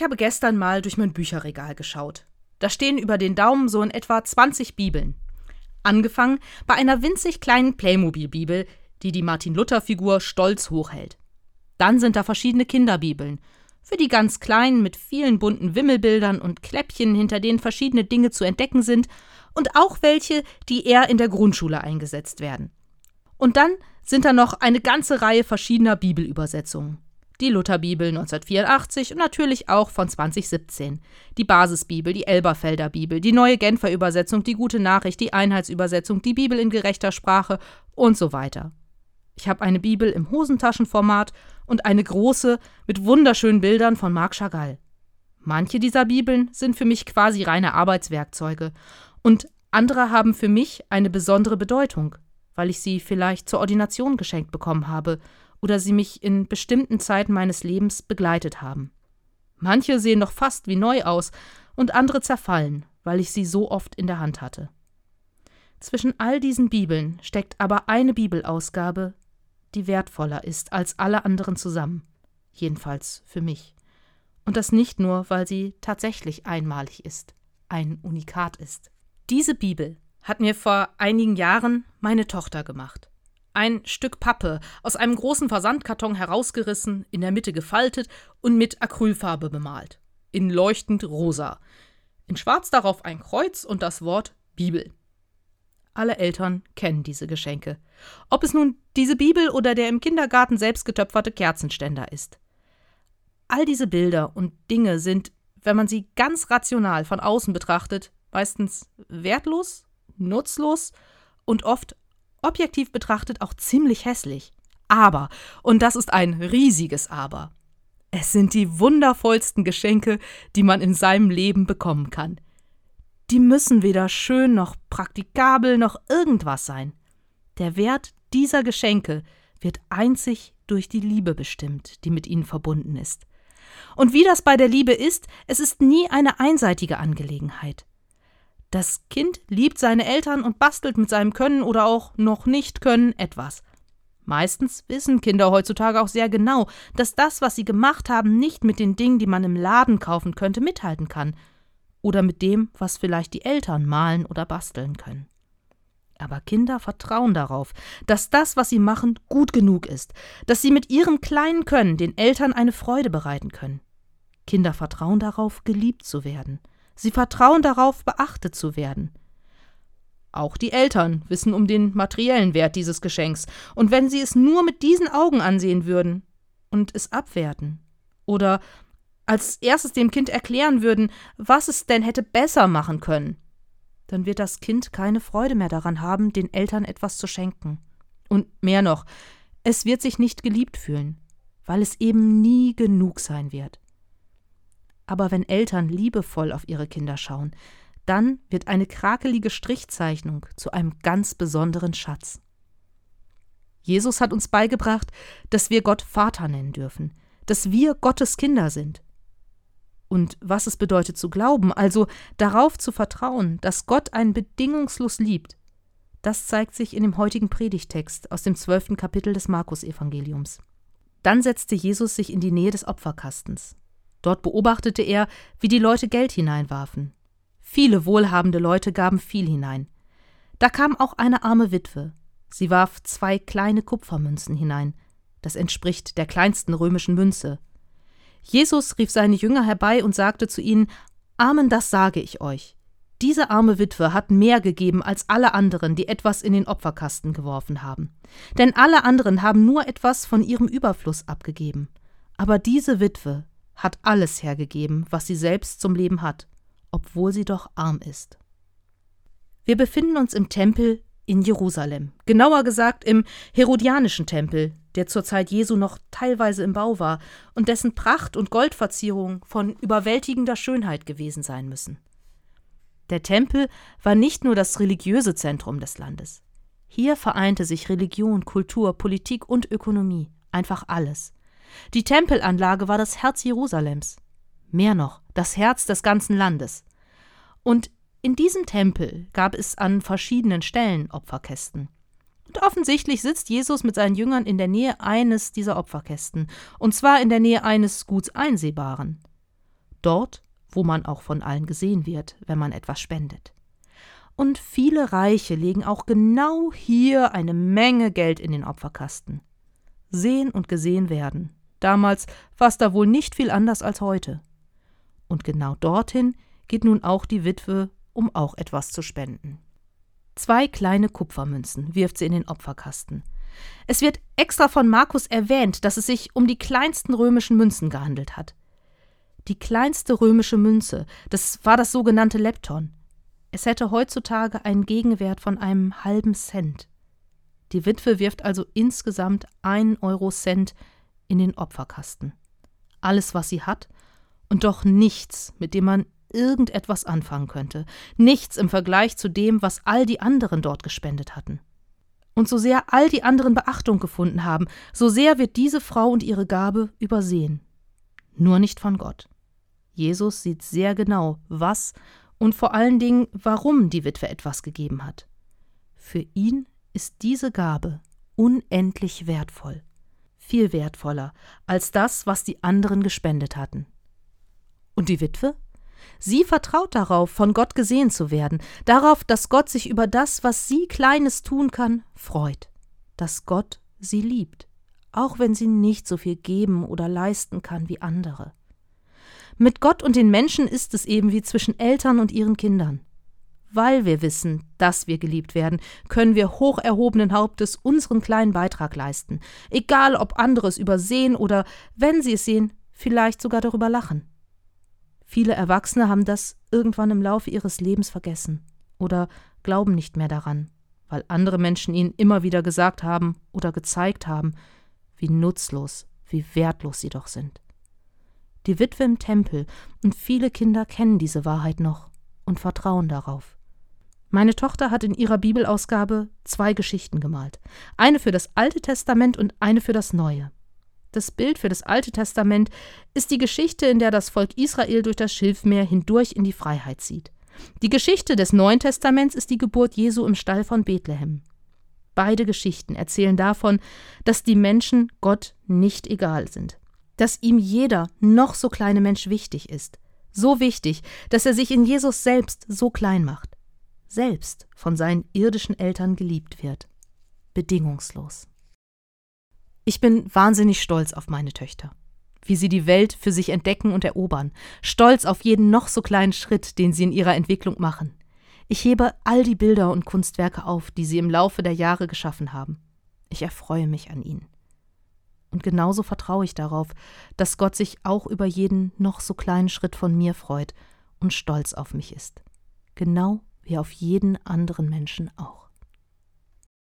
Ich habe gestern mal durch mein Bücherregal geschaut. Da stehen über den Daumen so in etwa 20 Bibeln. Angefangen bei einer winzig kleinen Playmobil-Bibel, die die Martin-Luther-Figur stolz hochhält. Dann sind da verschiedene Kinderbibeln. Für die ganz Kleinen mit vielen bunten Wimmelbildern und Kläppchen, hinter denen verschiedene Dinge zu entdecken sind. Und auch welche, die eher in der Grundschule eingesetzt werden. Und dann sind da noch eine ganze Reihe verschiedener Bibelübersetzungen die Lutherbibel 1984 und natürlich auch von 2017. Die Basisbibel, die Elberfelder Bibel, die neue Genfer Übersetzung, die Gute Nachricht, die Einheitsübersetzung, die Bibel in gerechter Sprache und so weiter. Ich habe eine Bibel im Hosentaschenformat und eine große mit wunderschönen Bildern von Marc Chagall. Manche dieser Bibeln sind für mich quasi reine Arbeitswerkzeuge und andere haben für mich eine besondere Bedeutung, weil ich sie vielleicht zur Ordination geschenkt bekommen habe oder sie mich in bestimmten Zeiten meines Lebens begleitet haben. Manche sehen noch fast wie neu aus und andere zerfallen, weil ich sie so oft in der Hand hatte. Zwischen all diesen Bibeln steckt aber eine Bibelausgabe, die wertvoller ist als alle anderen zusammen, jedenfalls für mich. Und das nicht nur, weil sie tatsächlich einmalig ist, ein Unikat ist. Diese Bibel hat mir vor einigen Jahren meine Tochter gemacht. Ein Stück Pappe aus einem großen Versandkarton herausgerissen, in der Mitte gefaltet und mit Acrylfarbe bemalt. In leuchtend rosa. In schwarz darauf ein Kreuz und das Wort Bibel. Alle Eltern kennen diese Geschenke. Ob es nun diese Bibel oder der im Kindergarten selbst getöpferte Kerzenständer ist. All diese Bilder und Dinge sind, wenn man sie ganz rational von außen betrachtet, meistens wertlos, nutzlos und oft objektiv betrachtet auch ziemlich hässlich. Aber, und das ist ein riesiges Aber, es sind die wundervollsten Geschenke, die man in seinem Leben bekommen kann. Die müssen weder schön noch praktikabel noch irgendwas sein. Der Wert dieser Geschenke wird einzig durch die Liebe bestimmt, die mit ihnen verbunden ist. Und wie das bei der Liebe ist, es ist nie eine einseitige Angelegenheit. Das Kind liebt seine Eltern und bastelt mit seinem Können oder auch noch nicht Können etwas. Meistens wissen Kinder heutzutage auch sehr genau, dass das, was sie gemacht haben, nicht mit den Dingen, die man im Laden kaufen könnte, mithalten kann. Oder mit dem, was vielleicht die Eltern malen oder basteln können. Aber Kinder vertrauen darauf, dass das, was sie machen, gut genug ist, dass sie mit ihrem kleinen Können den Eltern eine Freude bereiten können. Kinder vertrauen darauf, geliebt zu werden. Sie vertrauen darauf, beachtet zu werden. Auch die Eltern wissen um den materiellen Wert dieses Geschenks, und wenn sie es nur mit diesen Augen ansehen würden und es abwerten oder als erstes dem Kind erklären würden, was es denn hätte besser machen können, dann wird das Kind keine Freude mehr daran haben, den Eltern etwas zu schenken. Und mehr noch, es wird sich nicht geliebt fühlen, weil es eben nie genug sein wird. Aber wenn Eltern liebevoll auf ihre Kinder schauen, dann wird eine krakelige Strichzeichnung zu einem ganz besonderen Schatz. Jesus hat uns beigebracht, dass wir Gott Vater nennen dürfen, dass wir Gottes Kinder sind. Und was es bedeutet zu glauben, also darauf zu vertrauen, dass Gott einen bedingungslos liebt, das zeigt sich in dem heutigen Predigtext aus dem zwölften Kapitel des Markus-Evangeliums. Dann setzte Jesus sich in die Nähe des Opferkastens. Dort beobachtete er, wie die Leute Geld hineinwarfen. Viele wohlhabende Leute gaben viel hinein. Da kam auch eine arme Witwe. Sie warf zwei kleine Kupfermünzen hinein. Das entspricht der kleinsten römischen Münze. Jesus rief seine Jünger herbei und sagte zu ihnen: Amen, das sage ich euch. Diese arme Witwe hat mehr gegeben als alle anderen, die etwas in den Opferkasten geworfen haben. Denn alle anderen haben nur etwas von ihrem Überfluss abgegeben. Aber diese Witwe hat alles hergegeben, was sie selbst zum Leben hat, obwohl sie doch arm ist. Wir befinden uns im Tempel in Jerusalem, genauer gesagt im Herodianischen Tempel, der zur Zeit Jesu noch teilweise im Bau war und dessen Pracht und Goldverzierung von überwältigender Schönheit gewesen sein müssen. Der Tempel war nicht nur das religiöse Zentrum des Landes. Hier vereinte sich Religion, Kultur, Politik und Ökonomie, einfach alles. Die Tempelanlage war das Herz Jerusalems. Mehr noch, das Herz des ganzen Landes. Und in diesem Tempel gab es an verschiedenen Stellen Opferkästen. Und offensichtlich sitzt Jesus mit seinen Jüngern in der Nähe eines dieser Opferkästen, und zwar in der Nähe eines gut einsehbaren. dort, wo man auch von allen gesehen wird, wenn man etwas spendet. Und viele Reiche legen auch genau hier eine Menge Geld in den Opferkasten. Sehen und gesehen werden. Damals war es da wohl nicht viel anders als heute. Und genau dorthin geht nun auch die Witwe, um auch etwas zu spenden. Zwei kleine Kupfermünzen wirft sie in den Opferkasten. Es wird extra von Markus erwähnt, dass es sich um die kleinsten römischen Münzen gehandelt hat. Die kleinste römische Münze, das war das sogenannte Lepton. Es hätte heutzutage einen Gegenwert von einem halben Cent. Die Witwe wirft also insgesamt einen Euro Cent in den Opferkasten. Alles, was sie hat, und doch nichts, mit dem man irgendetwas anfangen könnte, nichts im Vergleich zu dem, was all die anderen dort gespendet hatten. Und so sehr all die anderen Beachtung gefunden haben, so sehr wird diese Frau und ihre Gabe übersehen. Nur nicht von Gott. Jesus sieht sehr genau, was und vor allen Dingen, warum die Witwe etwas gegeben hat. Für ihn ist diese Gabe unendlich wertvoll, viel wertvoller als das, was die anderen gespendet hatten. Und die Witwe? Sie vertraut darauf, von Gott gesehen zu werden, darauf, dass Gott sich über das, was sie Kleines tun kann, freut, dass Gott sie liebt, auch wenn sie nicht so viel geben oder leisten kann wie andere. Mit Gott und den Menschen ist es eben wie zwischen Eltern und ihren Kindern. Weil wir wissen, dass wir geliebt werden, können wir hoch erhobenen Hauptes unseren kleinen Beitrag leisten, egal ob andere es übersehen oder, wenn sie es sehen, vielleicht sogar darüber lachen. Viele Erwachsene haben das irgendwann im Laufe ihres Lebens vergessen oder glauben nicht mehr daran, weil andere Menschen ihnen immer wieder gesagt haben oder gezeigt haben, wie nutzlos, wie wertlos sie doch sind. Die Witwe im Tempel und viele Kinder kennen diese Wahrheit noch und vertrauen darauf. Meine Tochter hat in ihrer Bibelausgabe zwei Geschichten gemalt, eine für das Alte Testament und eine für das Neue. Das Bild für das Alte Testament ist die Geschichte, in der das Volk Israel durch das Schilfmeer hindurch in die Freiheit zieht. Die Geschichte des Neuen Testaments ist die Geburt Jesu im Stall von Bethlehem. Beide Geschichten erzählen davon, dass die Menschen Gott nicht egal sind, dass ihm jeder noch so kleine Mensch wichtig ist, so wichtig, dass er sich in Jesus selbst so klein macht, selbst von seinen irdischen Eltern geliebt wird, bedingungslos. Ich bin wahnsinnig stolz auf meine Töchter, wie sie die Welt für sich entdecken und erobern, stolz auf jeden noch so kleinen Schritt, den sie in ihrer Entwicklung machen. Ich hebe all die Bilder und Kunstwerke auf, die sie im Laufe der Jahre geschaffen haben. Ich erfreue mich an ihnen. Und genauso vertraue ich darauf, dass Gott sich auch über jeden noch so kleinen Schritt von mir freut und stolz auf mich ist. Genau wie auf jeden anderen Menschen auch.